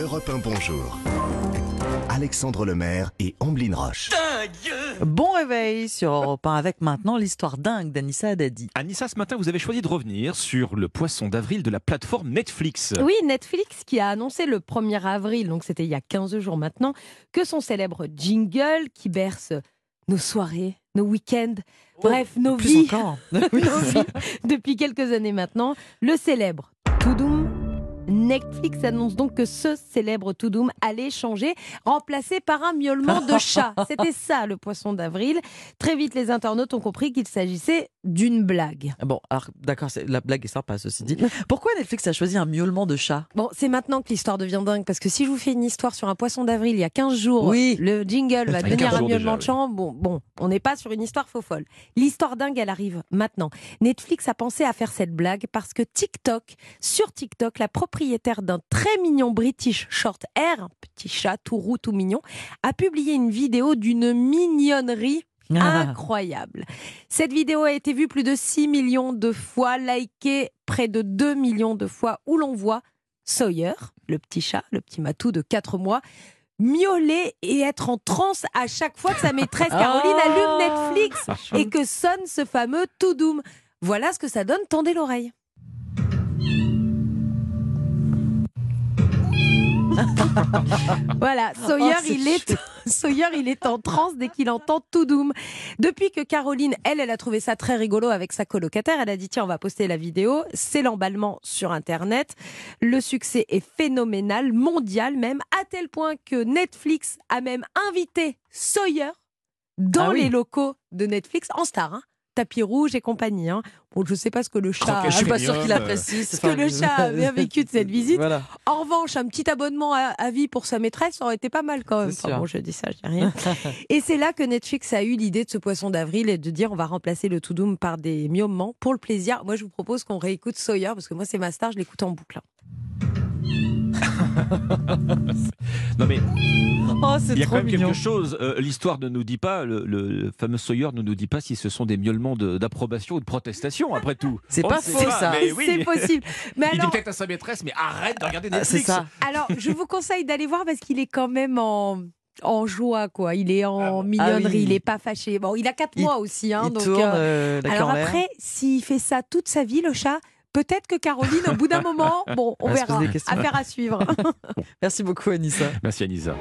Europe 1 Bonjour. Alexandre Lemaire et Amblin Roche. Bon réveil sur Europe 1 avec maintenant l'histoire dingue d'Anissa Haddadi. Anissa, ce matin, vous avez choisi de revenir sur le poisson d'avril de la plateforme Netflix. Oui, Netflix qui a annoncé le 1er avril, donc c'était il y a 15 jours maintenant, que son célèbre jingle qui berce nos soirées, nos week-ends, bref, nos Plus vies, encore. nos vies depuis quelques années maintenant, le célèbre Toudoum. Netflix annonce donc que ce célèbre Toudoum allait changer, remplacé par un miaulement de chat. C'était ça le poisson d'avril. Très vite, les internautes ont compris qu'il s'agissait d'une blague. Bon, alors d'accord, la blague est sympa, ceci dit. Pourquoi Netflix a choisi un miaulement de chat? Bon, c'est maintenant que l'histoire devient dingue, parce que si je vous fais une histoire sur un poisson d'avril il y a 15 jours, Oui. le jingle va devenir 15 un miaulement de chant, bon, bon, on n'est pas sur une histoire faux folle. L'histoire dingue, elle arrive maintenant. Netflix a pensé à faire cette blague parce que TikTok, sur TikTok, la propriétaire d'un très mignon British Short Hair, un petit chat tout roux, tout mignon, a publié une vidéo d'une mignonnerie Ah. incroyable. Cette vidéo a été vue plus de 6 millions de fois, likée près de 2 millions de fois, où l'on voit Sawyer, le petit chat, le petit matou de 4 mois, miauler et être en transe à chaque fois que sa maîtresse Caroline Ah. allume Netflix et que sonne ce fameux tout doom. Voilà ce que ça donne, tendez l'oreille. Voilà, Sawyer, Oh, c'est il est, Sawyer, il est en transe dès qu'il entend tout doom. Depuis que Caroline, elle, elle a trouvé ça très rigolo avec sa colocataire, elle a dit tiens, on va poster la vidéo. C'est l'emballement sur Internet. Le succès est phénoménal, mondial même, à tel point que Netflix a même invité Sawyer dans Ah oui. les locaux de Netflix en star. hein. Tapis rouge et compagnie. Hein. Bon, je sais pas ce que le chat, Je suis pas sûre qu'il euh, apprécie. ce que le chat a bien vécu de cette visite. Voilà. En revanche, un petit abonnement à, à vie pour sa maîtresse ça aurait été pas mal quand même. Enfin, sûr. bon, je dis ça, je dis rien. et c'est là que Netflix a eu l'idée de ce poisson d'avril et de dire on va remplacer le tout doom par des miaumements pour le plaisir. Moi, je vous propose qu'on réécoute Sawyer parce que moi, c'est ma star, je l'écoute en boucle. Non mais Oh, il y a quand même mignon. quelque chose. euh, L'histoire ne nous dit pas, le, le fameux Sawyer ne nous dit pas si ce sont des miaulements d'approbation ou de protestation, après tout. C'est pas faux, ça. oui. C'est possible. Mais Il dit peut-être à sa maîtresse, mais arrête de regarder Ah, Netflix. ça. alors, je vous conseille d'aller voir parce qu'il est quand même en en joie quoi. Il est en Ah mignonnerie, Ah oui. il est pas fâché. Bon, il a 4 Il- mois aussi hein, Il donc tourne euh, euh, Alors après, s'il fait ça toute sa vie, le chat, peut-être que Caroline, au bout d'un moment, bon, on verra. Affaire à suivre. Merci beaucoup, Anissa. Merci Anissa.